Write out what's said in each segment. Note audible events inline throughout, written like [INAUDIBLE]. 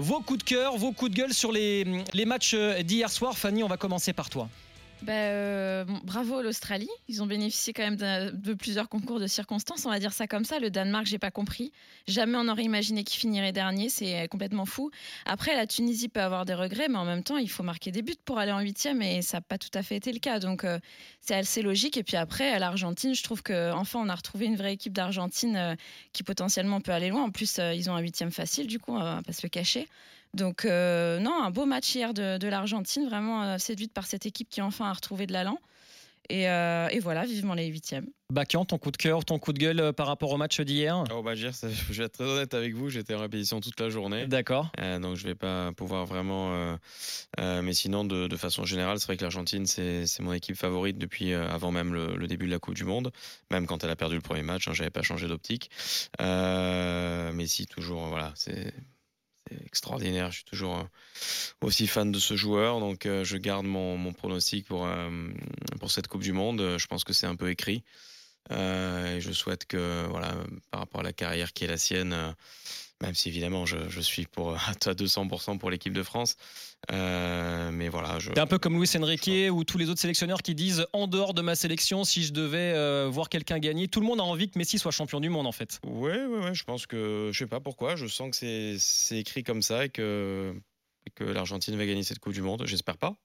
vos coups de cœur, vos coups de gueule sur les, les matchs d'hier soir. Fanny, on va commencer par toi. Bah, euh, bravo l'Australie. Ils ont bénéficié quand même de, plusieurs concours de circonstances, on va dire ça comme ça. Le Danemark, j'ai pas compris. Jamais on aurait imaginé qu'il finirait dernier. C'est complètement fou. Après, la Tunisie peut avoir des regrets, mais en même temps, il faut marquer des buts pour aller en huitième et ça n'a pas tout à fait été le cas. Donc, euh, c'est assez logique. Et puis après, à l'Argentine, je trouve qu'enfin, on a retrouvé une vraie équipe d'Argentine euh, qui potentiellement peut aller loin. En plus, ils ont un huitième facile, du coup, on va pas se le cacher. Donc euh, non, un beau match hier de, l'Argentine, vraiment euh, séduite par cette équipe qui enfin a retrouvé de l'allant. Et, euh, et, voilà, vivement les huitièmes. Bakian, ton coup de cœur, ton coup de gueule par rapport au match d'hier? Oh bah, [LAUGHS] Je vais être très honnête avec vous, j'étais en répétition toute la journée. D'accord. donc je ne vais pas pouvoir vraiment. mais sinon, de, façon générale, c'est vrai que l'Argentine, c'est mon équipe favorite depuis avant même le, début de la Coupe du Monde. Même quand elle a perdu le premier match, hein, je n'avais pas changé d'optique. mais si, toujours, voilà, c'est extraordinaire. Je suis toujours euh, aussi fan de ce joueur, donc euh, je garde mon, pronostic pour, euh, pour cette Coupe du Monde. Je pense que c'est un peu écrit. et je souhaite que, voilà, par rapport à la carrière qui est la sienne, même si évidemment je, suis pour, [LAUGHS] à 200% pour l'équipe de France. Euh, mais voilà. Je... un peu comme Luis Enrique ou tous les autres sélectionneurs qui disent en dehors de ma sélection, si je devais euh, voir quelqu'un gagner, tout le monde a envie que Messi soit champion du monde en fait. Oui, oui, oui. Je pense que je sais pas pourquoi. Je sens que c'est écrit comme ça et que, et que l'Argentine va gagner cette Coupe du Monde. J'espère pas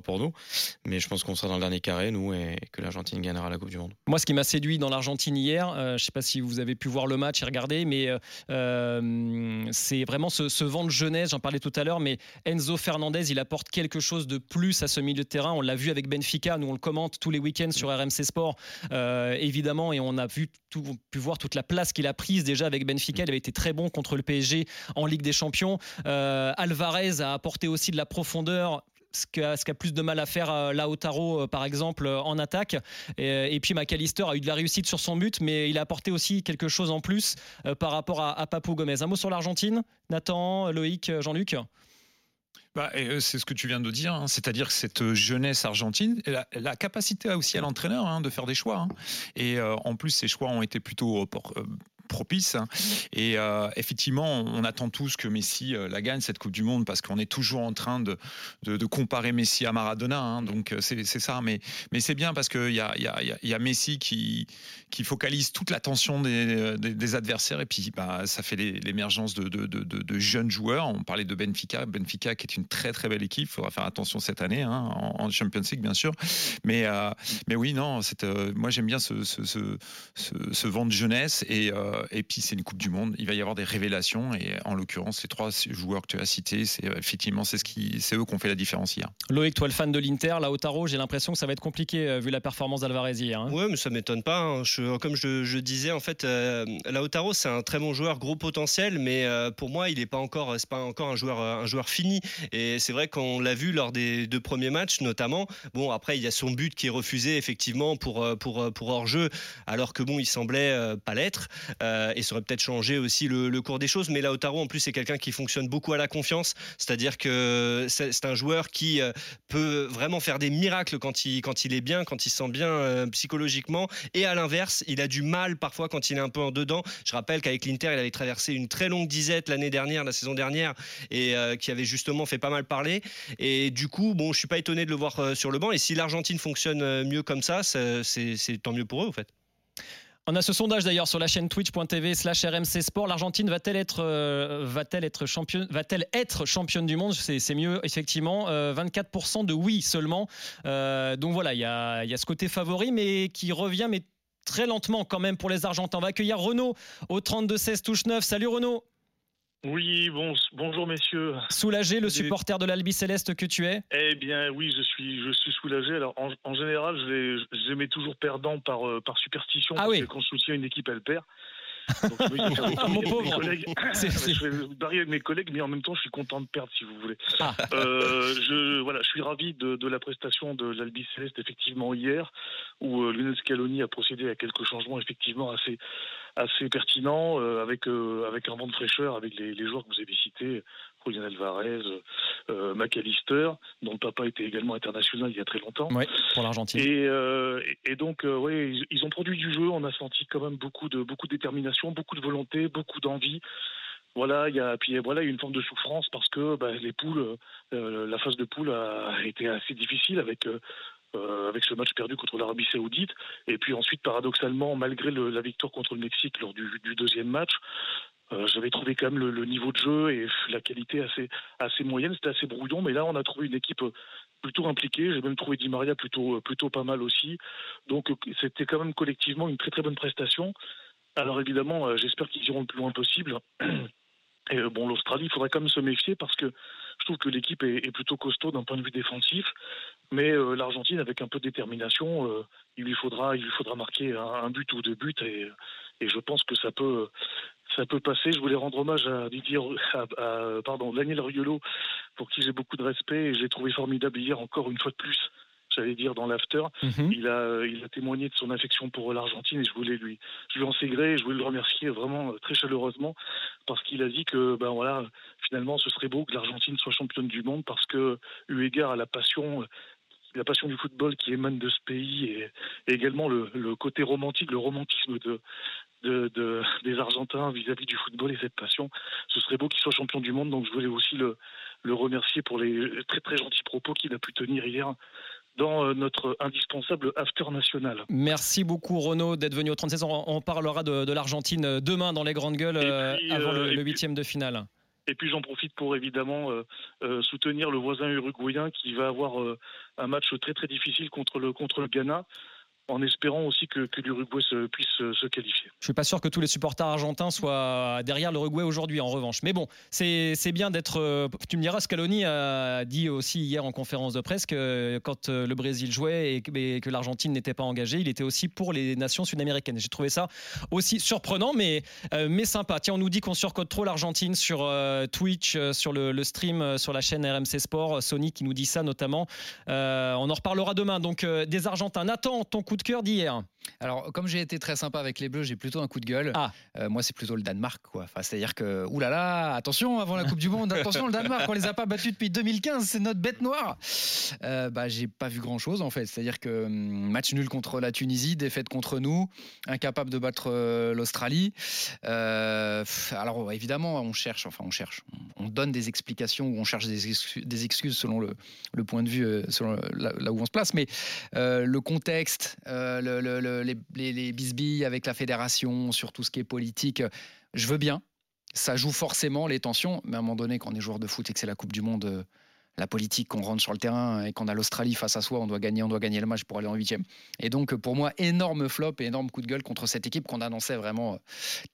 pour, nous. Mais je pense qu'on sera dans le dernier carré, nous, et que l'Argentine gagnera la Coupe du Monde. Moi, ce qui m'a séduit dans l'Argentine hier, euh, je ne sais pas si vous avez pu voir le match et regarder, mais euh, euh, c'est vraiment ce, vent de jeunesse, j'en parlais tout à l'heure, mais Enzo Fernandez, il apporte quelque chose de plus à ce milieu de terrain. On l'a vu avec Benfica, nous on le commente tous les week-ends sur RMC Sport, évidemment, et on a vu pu voir toute la place qu'il a prise déjà avec Benfica. Il avait été très bon contre le PSG en Ligue des Champions. Alvarez a apporté aussi de la profondeur ce qu'a a plus de mal à faire euh, Lautaro, euh, par exemple, euh, en attaque. Et, puis McAllister a eu de la réussite sur son but, mais il a apporté aussi quelque chose en plus par rapport à, Papou Gomez. Un mot sur l'Argentine Nathan, Loïc, Jean-Luc? Bah, c'est ce que tu viens de dire, hein. c'est-à-dire que cette jeunesse argentine, la, la capacité aussi à l'entraîneur hein, de faire des choix. Hein. Et en plus, ces choix ont été plutôt propice. Et euh, effectivement, on attend tous que Messi euh, la gagne, cette Coupe du Monde, parce qu'on est toujours en train de, de, comparer Messi à Maradona. Hein. donc euh, c'est ça. Mais, mais c'est bien parce qu'il y a, y, a, y a Messi qui, qui focalise toute l'attention des, des, adversaires. Et puis bah, ça fait l'émergence de, de, de, jeunes joueurs. On parlait de Benfica. Benfica qui est une très très belle équipe. Il faudra faire attention cette année, hein, en, Champions League bien sûr. Mais, mais oui, non, moi j'aime bien ce, ce, ce, ce, vent de jeunesse. Et, euh, et puis c'est une Coupe du Monde. Il va y avoir des révélations et en l'occurrence, les trois joueurs que tu as cités, c'est euh, effectivement c'est ce qui, c'est eux qui ont fait la différence hier. Loïc, toi le fan de l'Inter, Lautaro, j'ai l'impression que ça va être compliqué euh, vu la performance d'Alvarez hier. Hein. Ouais, mais ça m'étonne pas. Hein. Je, comme je, disais, en fait, Lautaro c'est un très bon joueur, gros potentiel, mais pour moi, il n'est pas encore, c'est pas encore un joueur, un joueur fini. Et c'est vrai qu'on l'a vu lors des deux premiers matchs, notamment. Bon, après, il y a son but qui est refusé effectivement pour pour pour hors jeu, alors que bon, il semblait pas l'être. Euh, et ça aurait peut-être changé aussi le, cours des choses. Mais Lautaro, en plus, c'est quelqu'un qui fonctionne beaucoup à la confiance, c'est-à-dire que c'est un joueur qui euh, peut vraiment faire des miracles quand il, quand il est bien, quand il se sent bien euh, psychologiquement. Et à l'inverse, il a du mal parfois quand il est un peu en dedans. Je rappelle qu'avec l'Inter, il avait traversé une très longue disette l'année dernière, la saison dernière, et qui avait justement fait pas mal parler. Et du coup, bon, je suis pas étonné de le voir sur le banc. Et si l'Argentine fonctionne mieux comme ça, c'est tant mieux pour eux, en fait. On a ce sondage d'ailleurs sur la chaîne twitch.tv slash RMC Sport. L'Argentine va-t-elle être, euh, être, championne, va-t-elle être championne du monde? C'est, mieux, effectivement. 24% euh, de oui seulement. Euh, donc voilà, il y a, y a ce côté favori, mais qui revient, mais très lentement quand même pour les Argentins. On va accueillir Renaud au 32-16 touche 9. Salut Renaud. Oui, bon, bonjour messieurs. Soulagé, le supporter de l'Albi Céleste que tu es Eh bien oui, je suis, je suis soulagé. Alors en, général, je, les, toujours perdant par, euh, par superstition. Ah parce que quand je soutiens une équipe, elle perd. [LAUGHS] Donc, Mon pauvre. [LAUGHS] je vais barrer avec mes collègues, mais en même temps, je suis content de perdre, si vous voulez. Ah. Euh, je, voilà, je suis ravi de, de la prestation de l'Albi Céleste, effectivement, hier, où euh, Lionel Scaloni a procédé à quelques changements, effectivement, assez, assez pertinents, euh, avec, euh, avec un vent de fraîcheur, avec les, les joueurs que vous avez cités, Julian Alvarez, euh, McAllister, dont le papa était également international il y a très longtemps. Oui, pour l'Argentine. Et, euh, et, donc, euh, oui, ils, ont produit du jeu. On a senti quand même beaucoup de, beaucoup de détermination, beaucoup de volonté, beaucoup d'envie. Voilà, il y a puis voilà, il y a une forme de souffrance parce que bah, les poules, la phase de poule a été assez difficile avec avec ce match perdu contre l'Arabie Saoudite. Et puis ensuite, paradoxalement, malgré la victoire contre le Mexique lors du, deuxième match, j'avais trouvé quand même le, niveau de jeu et la qualité assez, assez moyenne. C'était assez brouillon, mais là, on a trouvé une équipe plutôt impliqué. J'ai même trouvé Di Maria plutôt, plutôt pas mal aussi. Donc c'était quand même collectivement une très très bonne prestation. Alors évidemment, euh, j'espère qu'ils iront le plus loin possible. Et euh, bon, l'Australie, il faudrait quand même se méfier parce que je trouve que l'équipe est, plutôt costaud d'un point de vue défensif. Mais euh, l'Argentine, avec un peu de détermination, il lui faudra, il lui faudra marquer un, but ou deux buts. Et, et, je pense que ça peut, ça peut passer. Je voulais rendre hommage à Didier, à, pardon, Daniel Riolo, pour qui j'ai beaucoup de respect et j'ai trouvé formidable hier encore une fois de plus. J'allais dire dans l'after, mhm. il a il a témoigné de son affection pour l'Argentine et je voulais lui je lui en sais gré, je voulais le remercier vraiment euh, très chaleureusement parce qu'il a dit que ben voilà finalement ce serait beau que l'Argentine soit championne du monde parce que eu égard à la passion la passion du football qui émane de ce pays et, également le, le, côté romantique, le romantisme de, de, des Argentins vis-à-vis du football et cette passion. Ce serait beau qu'il soit champion du monde, donc je voulais aussi le, le remercier pour les très très gentils propos qu'il a pu tenir hier dans euh, notre indispensable after national. Merci beaucoup Renaud d'être venu au 36 On, on parlera de, l'Argentine euh, demain dans les grandes gueules euh, avant le huitième de finale. Et puis j'en profite pour évidemment soutenir le voisin uruguayen qui va avoir un match très très difficile contre le, contre le Ghana en espérant aussi que, l'Uruguay puisse se qualifier. Je suis pas sûr que tous les supporters argentins soient derrière l'Uruguay aujourd'hui, en revanche. Mais bon, c'est bien d'être. Euh, tu me diras, Scaloni a dit aussi hier en conférence de presse que quand euh, le Brésil jouait et que, l'Argentine n'était pas engagée, il était aussi pour les nations sud-américaines. J'ai trouvé ça aussi surprenant, mais, euh, mais sympa. Tiens, on nous dit qu'on surcode trop l'Argentine sur Twitch, sur le, stream, sur la chaîne RMC Sport. Sony qui nous dit ça notamment. on en reparlera demain. Donc, des Argentins. Nathan, ton coup de cœur d'hier alors, comme j'ai été très sympa avec les Bleus, j'ai plutôt un coup de gueule. Ah. Euh, moi, c'est plutôt le Danemark, quoi. Enfin, c'est-à-dire que, oulala, là là, attention, avant la Coupe du Monde, attention, le Danemark, on les a pas battus depuis 2015, c'est notre bête noire. Euh, bah, j'ai pas vu grand-chose, en fait. C'est-à-dire que hum, match nul contre la Tunisie, défaite contre nous, incapable de battre euh, l'Australie. alors, évidemment, on cherche, enfin, on cherche, on donne des explications ou on cherche des excuses, selon le, point de vue, selon là, où on se place, mais le contexte, le, le les, les, bisbilles avec la fédération, sur tout ce qui est politique, je veux bien. Ça joue forcément les tensions, mais à un moment donné, quand on est joueur de foot et que c'est la Coupe du Monde, euh, la politique, qu'on rentre sur le terrain et qu'on a l'Australie face à soi, on doit gagner, on doit gagner le match pour aller en huitième. Et donc pour moi, énorme flop et énorme coup de gueule contre cette équipe qu'on annonçait vraiment euh,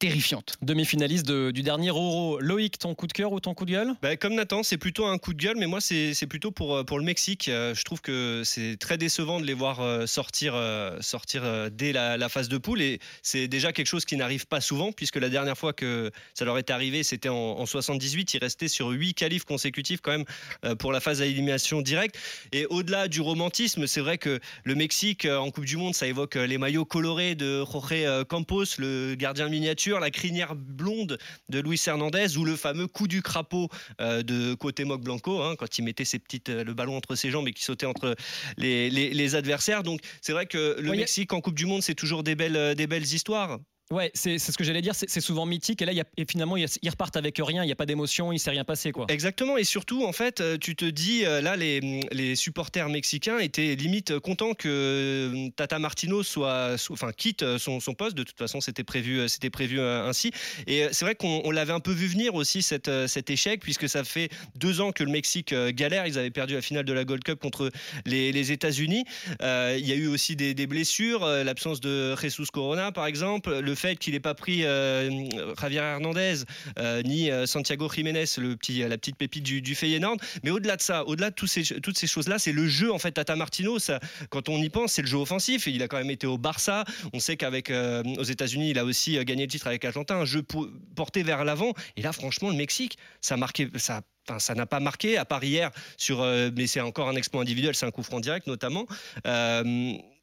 terrifiante. Demi-finaliste du dernier Euro. Loïc, ton coup de cœur ou ton coup de gueule? Bah, Comme Nathan, c'est plutôt un coup de gueule, mais moi c'est plutôt pour, euh, pour le Mexique. Euh, je trouve que c'est très décevant de les voir sortir, sortir dès la, phase de poule et c'est déjà quelque chose qui n'arrive pas souvent puisque la dernière fois que ça leur est arrivé, c'était en, en 78. Ils restaient sur huit qualifs consécutifs quand même pour la phase à élimination directe. Et au-delà du romantisme, c'est vrai que le Mexique euh, en Coupe du Monde, ça évoque euh, les maillots colorés de Jorge euh, Campos, le gardien miniature, la crinière blonde de Luis Hernandez ou le fameux coup du crapaud de Cuauhtémoc Blanco hein, quand il mettait ses petites, le ballon entre ses jambes et qui sautait entre les, les, adversaires. Donc c'est vrai que le Mexique en Coupe du Monde, c'est toujours des belles, des belles histoires. Ouais, c'est ce que j'allais dire, c'est souvent mythique. Et là, y a, et finalement, ils repartent avec rien, il n'y a pas d'émotion, il ne s'est rien passé. Quoi. Exactement, et surtout, en fait, euh, tu te dis, euh, là, les, les supporters mexicains étaient limite contents que euh, Tata Martino soit, quitte son, son, poste. De toute façon, c'était prévu, prévu ainsi. Et c'est vrai qu'on l'avait un peu vu venir aussi, cette, cet échec, puisque ça fait deux ans que le Mexique galère. Ils avaient perdu la finale de la Gold Cup contre les, les États-Unis. Il y a eu aussi des, des blessures, l'absence de Jesus Corona, par exemple, le fait qu'il n'ait pas pris euh, Javier Hernandez euh, ni euh, Santiago Jiménez, le petit, la petite pépite du, du Feyenoord. Mais au-delà de ça, au-delà de ces, toutes ces choses-là, c'est le jeu en fait. Tata Martino, ça, quand on y pense, c'est le jeu offensif. Il a quand même été au Barça. On sait qu'avec aux États-Unis, il a aussi gagné le titre avec Argentin, un jeu porté vers l'avant. Et là, franchement, le Mexique, ça marqué, ça Enfin, ça n'a pas marqué, à part hier, sur, mais c'est encore un exploit individuel, c'est un coup franc direct notamment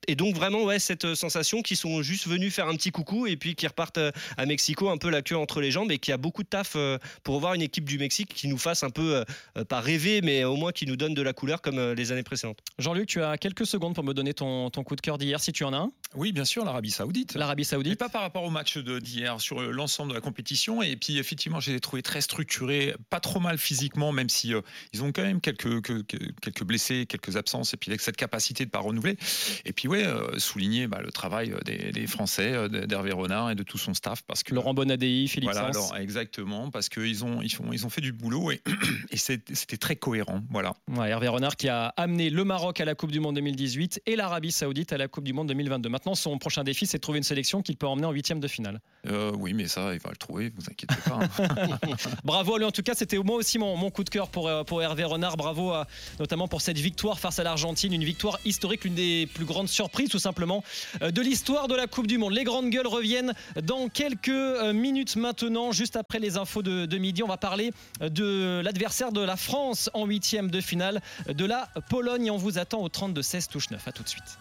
et donc vraiment ouais cette sensation qu'ils sont juste venus faire un petit coucou et puis qui repartent à Mexico un peu la queue entre les jambes et qui a beaucoup de taf pour voir une équipe du Mexique qui nous fasse un peu pas rêver mais au moins qui nous donne de la couleur comme les années précédentes. Jean-Luc, tu as quelques secondes pour me donner ton, ton coup de cœur d'hier si tu en as un. Oui, bien sûr, l'Arabie Saoudite. L'Arabie Saoudite. pas par rapport au match d'hier, sur l'ensemble de la compétition. Et puis, effectivement, j'ai trouvé très structuré, pas trop mal physiquement, même si euh, ils ont quand même quelques, quelques, blessés, quelques absences, et puis avec cette capacité de pas renouveler. Et puis, ouais, euh, souligner bah, le travail des, des Français, d'Hervé Renard et de tout son staff. Parce que, Laurent Bonadei, Philippe voilà, alors, Exactement, parce qu'ils ont, ils, ils ont fait du boulot et, [CLEARS THROAT] et c'était très cohérent. Voilà. Hervé Renard qui a amené le Maroc à la Coupe du Monde 2018 et l'Arabie Saoudite à la Coupe du Monde 2022. Maintenant, son prochain défi, c'est de trouver une sélection qu'il peut emmener en huitième de finale. Euh, oui, mais ça, il va le trouver, vous inquiétez pas. Hein. [LAUGHS] [LAUGHS] Bravo à lui, en tout cas, c'était moi aussi mon, mon, coup de cœur pour, euh, pour Hervé Renard. Bravo à, notamment pour cette victoire face à l'Argentine, une victoire historique, l'une des plus grandes surprises, tout simplement, euh, de l'histoire de la Coupe du Monde. Les grandes gueules reviennent dans quelques minutes maintenant, juste après les infos de, midi. On va parler de l'adversaire de la France en huitième de finale, de la Pologne. on vous attend au 32-16 touche 9. À tout de suite.